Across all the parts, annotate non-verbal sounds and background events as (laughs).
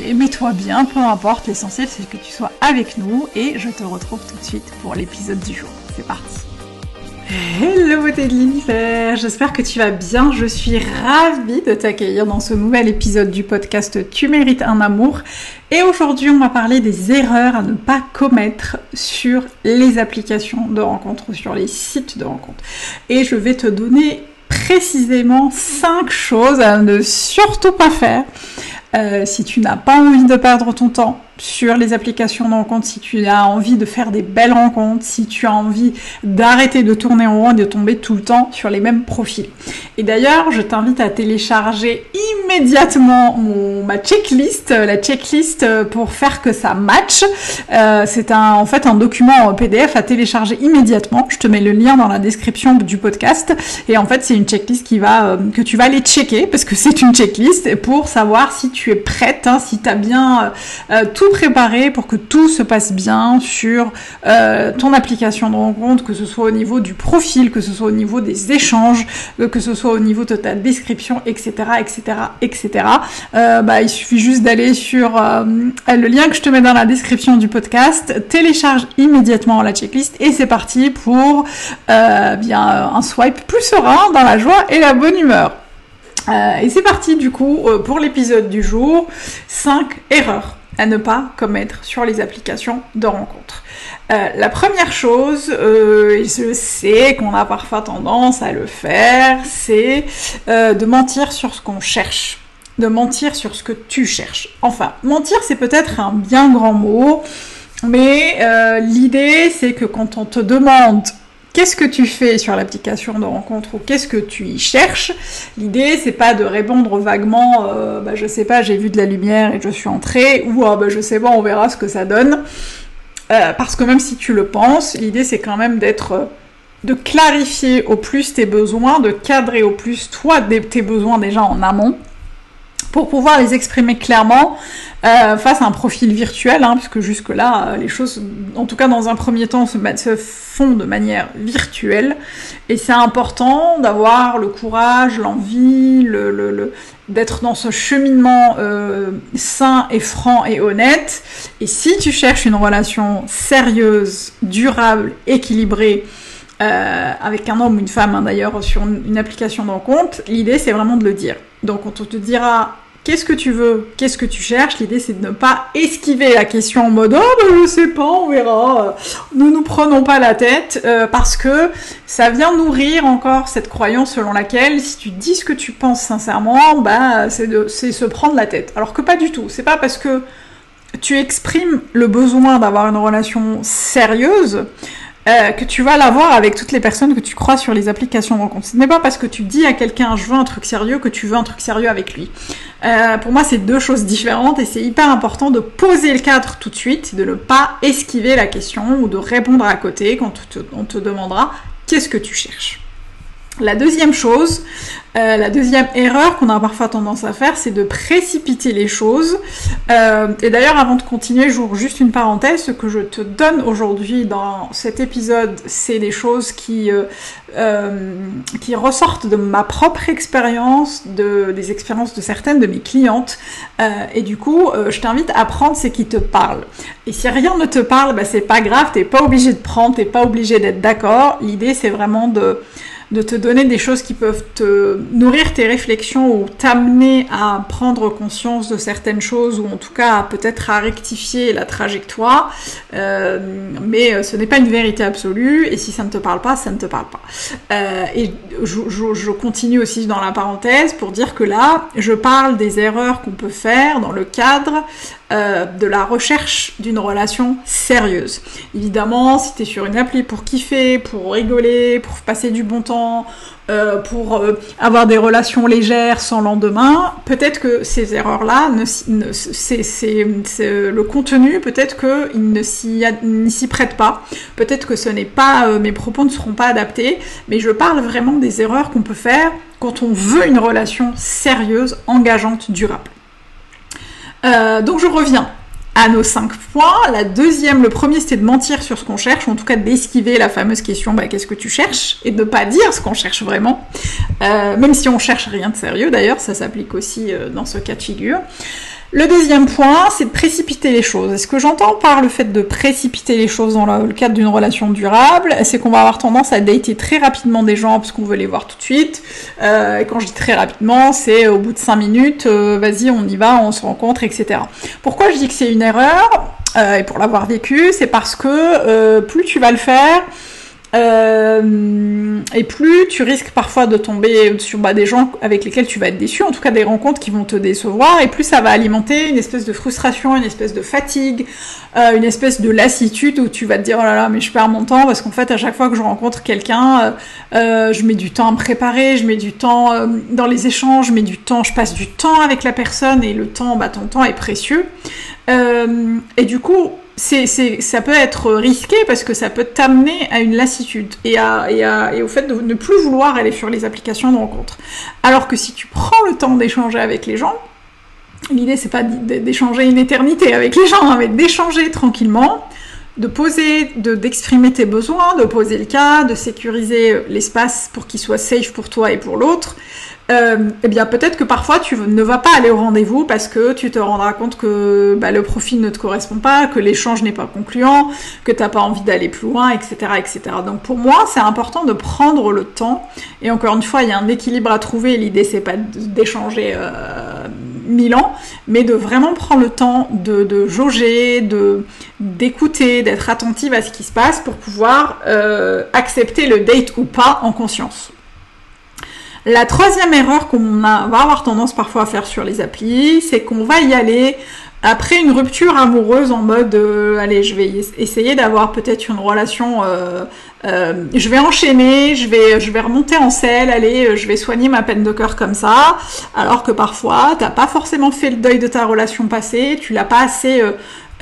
mets-toi bien, peu importe, l'essentiel c'est que tu sois avec nous et je te retrouve tout de suite pour l'épisode du jour. C'est parti. Hello beauté de l'univers, j'espère que tu vas bien, je suis ravie de t'accueillir dans ce nouvel épisode du podcast Tu mérites un amour. Et aujourd'hui on va parler des erreurs à ne pas commettre sur les applications de rencontres ou sur les sites de rencontres et je vais te donner précisément 5 choses à ne surtout pas faire si tu n'as pas envie de perdre ton temps sur les applications de rencontres, si tu as envie de faire des belles rencontres, si tu as envie d'arrêter de tourner en rond et de tomber tout le temps sur les mêmes profils. Et d'ailleurs, je t'invite à télécharger immédiatement mon, ma checklist, la checklist pour faire que ça match. Euh, c'est un, en fait un document PDF à télécharger immédiatement. Je te mets le lien dans la description du podcast. Et en fait, c'est une checklist qui va, euh, que tu vas aller checker parce que c'est une checklist pour savoir si tu es prête, hein, si tu as bien euh, tout préparer pour que tout se passe bien sur euh, ton application de rencontre, que ce soit au niveau du profil, que ce soit au niveau des échanges, euh, que ce soit au niveau de ta description, etc., etc., etc. bah, il suffit juste d'aller sur euh, le lien que je te mets dans la description du podcast, télécharge immédiatement la checklist et c'est parti pour bien un swipe plus serein dans la joie et la bonne humeur. et c'est parti du coup pour l'épisode du jour 5 erreurs à ne pas commettre sur les applications de rencontres. Euh, la première chose, euh, je sais qu'on a parfois tendance à le faire, c'est euh, de mentir sur ce qu'on cherche, de mentir sur ce que tu cherches. Enfin, mentir c'est peut-être un bien grand mot, mais l'idée c'est que quand on te demande qu'est-ce que tu fais sur l'application de rencontre ou qu'est-ce que tu y cherches? L'idée, c'est pas de répondre vaguement, euh, bah, je sais pas, j'ai vu de la lumière et je suis entrée, ou ah, bah, je sais pas, on verra ce que ça donne. Euh, parce que même si tu le penses, l'idée, c'est quand même d'être. De clarifier au plus tes besoins, de cadrer au plus toi tes besoins déjà en amont pour pouvoir les exprimer clairement euh, face à un profil virtuel, hein, puisque jusque-là, euh, les choses, en tout cas dans un premier temps, se, font de manière virtuelle. Et c'est important d'avoir le courage, l'envie, le, le, d'être dans ce cheminement euh, sain et franc et honnête. Et si tu cherches une relation sérieuse, durable, équilibrée, avec un homme ou une femme hein, d'ailleurs sur une, application de l'idée c'est vraiment de le dire. Donc on te dira Qu'est-ce que tu veux Qu'est-ce que tu cherches? L'idée, c'est de ne pas esquiver la question en mode Oh, ben, je sais pas, on verra. Nous nous prenons pas la tête euh, parce que ça vient nourrir encore cette croyance selon laquelle si tu dis ce que tu penses sincèrement, bah, c'est se prendre la tête. Alors que pas du tout. C'est pas parce que tu exprimes le besoin d'avoir une relation sérieuse euh, que tu vas l'avoir avec toutes les personnes que tu crois sur les applications de rencontre. Ce n'est pas parce que tu dis à quelqu'un je veux un truc sérieux que tu veux un truc sérieux avec lui. Euh, pour moi, c'est deux choses différentes et c'est hyper important de poser le cadre tout de suite, de ne pas esquiver la question ou de répondre à côté quand on te, demandera qu'est-ce que tu cherches? La deuxième chose, euh, la deuxième erreur qu'on a parfois tendance à faire, c'est de précipiter les choses. Euh, et d'ailleurs, avant de continuer, j'ouvre juste une parenthèse. Ce que je te donne aujourd'hui dans cet épisode, c'est des choses qui, euh, ressortent de ma propre expérience, de, des expériences de certaines de mes clientes. et du coup, je t'invite à prendre ce qui te parle. Et si rien ne te parle, bah, c'est pas grave, t'es pas obligé de prendre, t'es pas obligé d'être d'accord. L'idée, c'est vraiment de de te donner des choses qui peuvent te nourrir tes réflexions ou t'amener à prendre conscience de certaines choses ou en tout cas peut-être à rectifier la trajectoire. Euh, mais euh, ce n'est pas une vérité absolue et si ça ne te parle pas, ça ne te parle pas. Euh, et je, je, continue aussi dans la parenthèse pour dire que là, je parle des erreurs qu'on peut faire dans le cadre euh, de la recherche d'une relation sérieuse. Évidemment, si tu es sur une appli pour kiffer, pour rigoler, pour passer du bon temps, euh, pour euh, avoir des relations légères sans lendemain, peut-être que ces erreurs-là, c'est, le contenu, peut-être qu'il ne s'y, prête pas, peut-être que ce n'est pas, mes propos ne seront pas adaptés, mais je parle vraiment des erreurs qu'on peut faire quand on veut une relation sérieuse, engageante, durable. Euh, donc je reviens à nos cinq points. La deuxième, le premier, c'était de mentir sur ce qu'on cherche, en tout cas d'esquiver la fameuse question bah, qu'est-ce que tu cherches? Et de ne pas dire ce qu'on cherche vraiment, euh, même si on cherche rien de sérieux d'ailleurs, ça s'applique aussi euh, dans ce cas de figure. Le deuxième point, c'est de précipiter les choses. Et ce que j'entends par le fait de précipiter les choses dans le cadre d'une relation durable, c'est qu'on va avoir tendance à dater très rapidement des gens parce qu'on veut les voir tout de suite? Euh, et quand je dis très rapidement, c'est au bout de cinq minutes, euh, vas-y, on y va, on se rencontre, etc. Pourquoi je dis que c'est une erreur? Euh, Et pour l'avoir vécu, c'est parce que plus tu vas le faire, euh, et plus tu risques parfois de tomber sur bah, des gens avec lesquels tu vas être déçu, en tout cas des rencontres qui vont te décevoir, et plus ça va alimenter une espèce de frustration, une espèce de fatigue, euh, une espèce de lassitude où tu vas te dire oh là là mais je perds mon temps parce qu'en fait à chaque fois que je rencontre quelqu'un, euh, je mets du temps à préparer, je mets du temps dans les échanges, je mets du temps, je passe du temps avec la personne et le temps, bah ton temps est précieux. et du coup c'est, ça peut être risqué parce que ça peut t'amener à une lassitude et, au fait de ne plus vouloir aller sur les applications de rencontre. Alors que si tu prends le temps d'échanger avec les gens, l'idée c'est pas d'échanger une éternité avec les gens, hein, mais d'échanger tranquillement, de poser, de, d'exprimer tes besoins, de poser le cas, de sécuriser l'espace pour qu'il soit safe pour toi et pour l'autre, euh, eh bien peut-être que parfois tu ne vas pas aller au rendez-vous parce que tu te rendras compte que bah, le profil ne te correspond pas, que l'échange n'est pas concluant, que tu n'as pas envie d'aller plus loin, etc., etc. Donc pour moi, c'est important de prendre le temps. Et encore une fois, il y a un équilibre à trouver. L'idée, c'est pas d'échanger euh, mille ans, mais de vraiment prendre le temps de, jauger, de d'écouter, d'être attentive à ce qui se passe pour pouvoir euh, accepter le date ou pas en conscience. La troisième erreur qu'on va avoir tendance parfois à faire sur les applis, c'est qu'on va y aller après une rupture amoureuse en mode euh, allez je vais essayer d'avoir peut-être une relation euh, euh, je vais enchaîner je vais je vais remonter en selle allez je vais soigner ma peine de cœur comme ça alors que parfois t'as pas forcément fait le deuil de ta relation passée tu l'as pas assez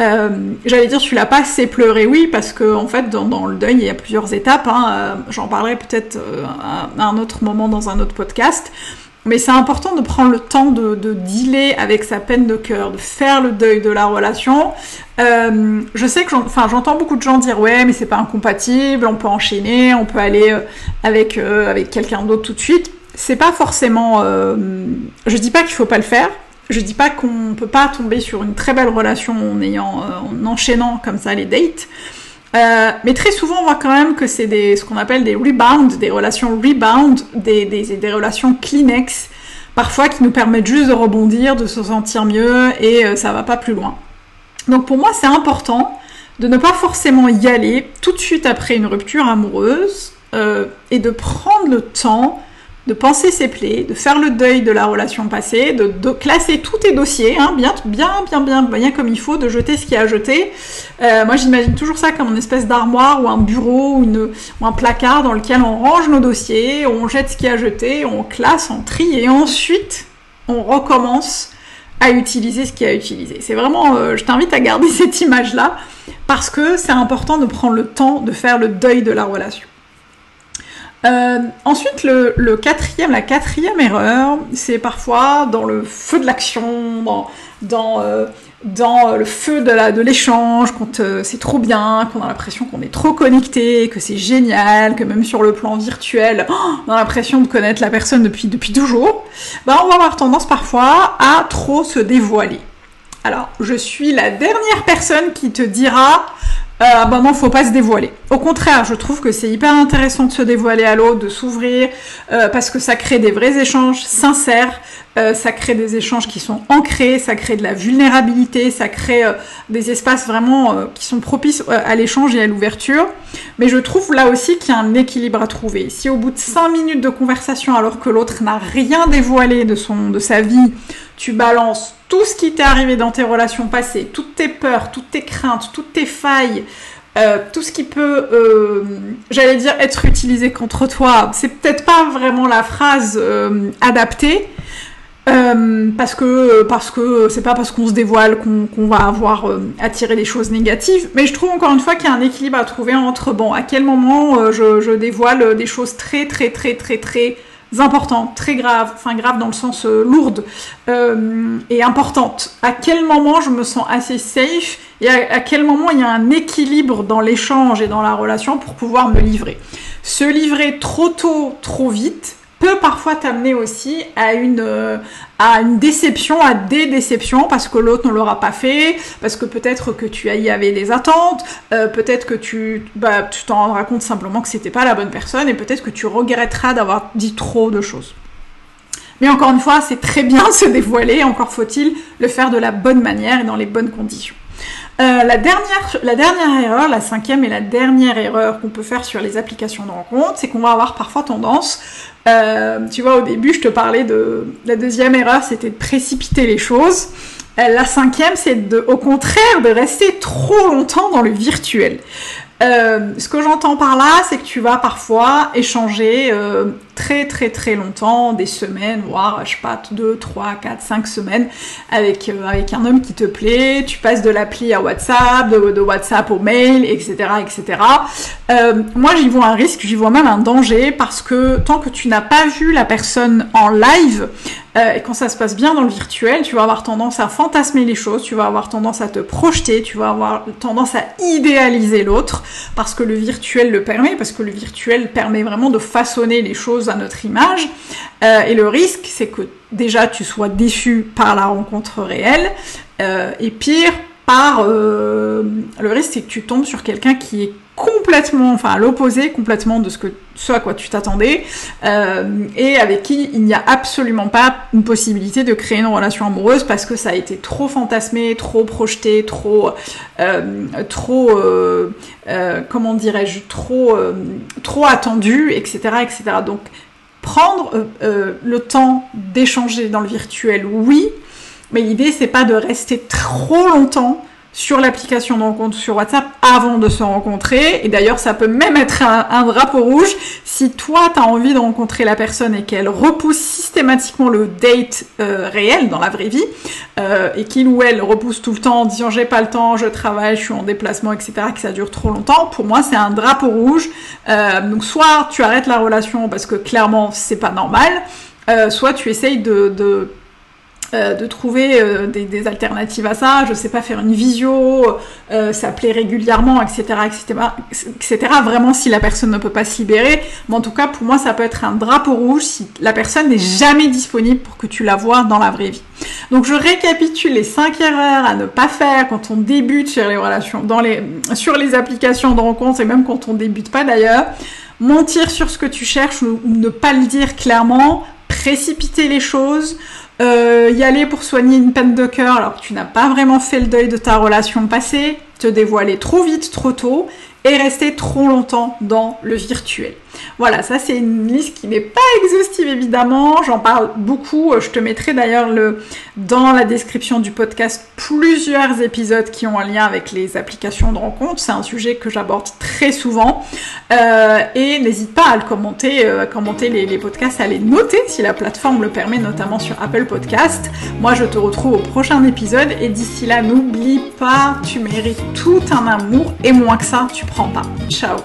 euh, j'allais dire, tu l'as pas assez pleuré, oui, parce que en fait, dans, le deuil, il y a plusieurs étapes. Hein. Euh, j'en parlerai peut-être euh, à, un autre moment dans un autre podcast. Mais c'est important de prendre le temps de, dealer avec sa peine de cœur, de faire le deuil de la relation. je sais que j'entends beaucoup de gens dire ouais mais c'est pas incompatible, on peut enchaîner, on peut aller avec, avec quelqu'un d'autre tout de suite. C'est pas forcément. je dis pas qu'il faut pas le faire, je dis pas qu'on peut pas tomber sur une très belle relation en ayant, euh, en enchaînant comme ça les dates. Euh, mais très souvent, on voit quand même que c'est ce qu'on appelle des rebounds, des relations rebound, des, des, des, relations Kleenex, parfois qui nous permettent juste de rebondir, de se sentir mieux et euh, ça va pas plus loin. Donc pour moi, c'est important de ne pas forcément y aller tout de suite après une rupture amoureuse et de prendre le temps de penser ses plaies, de faire le deuil de la relation passée, de, classer tous tes dossiers, hein, bien, bien, bien, bien, comme il faut, de jeter ce qu'il y a à jeter. Euh, moi, j'imagine toujours ça comme une espèce d'armoire ou un bureau ou, un placard dans lequel on range nos dossiers, on jette ce qu'il y a à jeter, on classe, on trie et ensuite on recommence à utiliser ce qu'il y a à utiliser. C'est vraiment, euh, je t'invite à garder (laughs) cette image-là parce que c'est important de prendre le temps de faire le deuil de la relation. Euh, ensuite, le, quatrième, la quatrième erreur, c'est parfois dans le feu de l'action, dans, dans, euh, le feu de l'échange, quand euh, c'est trop bien, qu'on a l'impression qu'on est trop connecté, que c'est génial, que même sur le plan virtuel, oh, on a l'impression de connaître la personne depuis, depuis toujours, bah, on va avoir tendance parfois à trop se dévoiler. Alors, je suis la dernière personne qui te dira euh, bah non, faut pas se dévoiler. Au contraire, je trouve que c'est hyper intéressant de se dévoiler à l'autre, de s'ouvrir, euh, parce que ça crée des vrais échanges sincères, euh, ça crée des échanges qui sont ancrés, ça crée de la vulnérabilité, ça crée des espaces vraiment qui sont propices à l'échange et à l'ouverture. Mais je trouve là aussi qu'il y a un équilibre à trouver. Si au bout de 5 minutes de conversation, alors que l'autre n'a rien dévoilé de, son, de sa vie, tu balances tout ce qui t'est arrivé dans tes relations passées, toutes tes peurs, toutes tes craintes, toutes tes failles, euh, tout ce qui peut, euh, j'allais dire, être utilisé contre toi, c'est peut-être pas vraiment la phrase euh, adaptée. parce que parce que c'est pas parce qu'on se dévoile qu'on va avoir attiré des choses négatives, mais je trouve encore une fois qu'il y a un équilibre à trouver entre bon à quel moment je, je, dévoile des choses très très très très très importantes, très graves, enfin graves dans le sens euh, lourde euh, et importantes. À quel moment je me sens assez safe et à, quel moment il y a un équilibre dans l'échange et dans la relation pour pouvoir me livrer? Se livrer trop tôt, trop vite, peut parfois t'amener aussi à une, euh, à une déception, à des déceptions, parce que l'autre ne l'aura pas fait, parce que peut-être que tu y avais des attentes, euh, peut-être que tu bah, tu t'en rendras compte simplement que c'était pas la bonne personne, et peut-être que tu regretteras d'avoir dit trop de choses. Mais encore une fois, c'est très bien se dévoiler, encore faut-il le faire de la bonne manière et dans les bonnes conditions. Euh, la, dernière, erreur, la cinquième et la dernière erreur qu'on peut faire sur les applications de rencontre, c'est qu'on va avoir parfois tendance, euh, tu vois, au début, je te parlais de la deuxième erreur, c'était de précipiter les choses. Euh, la cinquième, c'est au contraire de rester trop longtemps dans le virtuel. Euh, ce que j'entends par là, c'est que tu vas parfois échanger euh, très très très longtemps, des semaines, voire je sais pas, 2, 3, 4, 5 semaines avec, euh, avec un homme qui te plaît, tu passes de l'appli à WhatsApp, de, de, WhatsApp au mail, etc. etc. moi j'y vois un risque, j'y vois même un danger parce que tant que tu n'as pas vu la personne en live, et quand ça se passe bien dans le virtuel, tu vas avoir tendance à fantasmer les choses, tu vas avoir tendance à te projeter, tu vas avoir tendance à idéaliser l'autre parce que le virtuel le permet, parce que le virtuel permet vraiment de façonner les choses à notre image. Euh, et le risque, c'est que déjà tu sois déçu par la rencontre réelle, euh, et pire, par euh, le risque, c'est que tu tombes sur quelqu'un qui est complètement, enfin à l'opposé complètement de ce, que, à quoi tu t'attendais, euh, et avec qui il n'y a absolument pas une possibilité de créer une relation amoureuse parce que ça a été trop fantasmé, trop projeté, trop, euh, trop, euh, comment dirais-je, trop, trop attendu, etc., etc. Donc prendre le temps d'échanger dans le virtuel, oui, mais l'idée c'est pas de rester trop longtemps sur l'application de rencontre sur WhatsApp avant de se rencontrer. Et d'ailleurs, ça peut même être un, drapeau rouge si toi, tu as envie de rencontrer la personne et qu'elle repousse systématiquement le date euh, réel dans la vraie vie, euh, et qu'il ou elle repousse tout le temps en disant j'ai pas le temps, je travaille, je suis en déplacement, etc., que ça dure trop longtemps, pour moi, c'est un drapeau rouge. Euh, donc soit tu arrêtes la relation parce que clairement, c'est pas normal, soit tu essayes de euh, de trouver euh, des, alternatives à ça, je sais pas, faire une visio, euh, s'appeler régulièrement, etc., etc., etc., vraiment si la personne ne peut pas se libérer. Mais en tout cas, pour moi, ça peut être un drapeau rouge si la personne n'est jamais disponible pour que tu la vois dans la vraie vie. Donc, je récapitule les cinq erreurs à ne pas faire quand on débute sur les relations, sur les applications de rencontres et même quand on débute pas d'ailleurs. Mentir sur ce que tu cherches ou ne pas le dire clairement, précipiter les choses, euh, y aller pour soigner une peine de cœur alors que tu n'as pas vraiment fait le deuil de ta relation passée, te dévoiler trop vite, trop tôt, et rester trop longtemps dans le virtuel. Voilà, ça c'est une liste qui n'est pas exhaustive évidemment, j'en parle beaucoup, je te mettrai d'ailleurs le, dans la description du podcast plusieurs épisodes qui ont un lien avec les applications de rencontre, c'est un sujet que j'aborde très souvent, euh, et n'hésite pas à le commenter, euh, commenter les, les, podcasts, à les noter si la plateforme le permet, notamment sur Apple Podcast. Moi je te retrouve au prochain épisode, et d'ici là n'oublie pas, tu mérites tout un amour, et moins que ça, tu prends pas. Ciao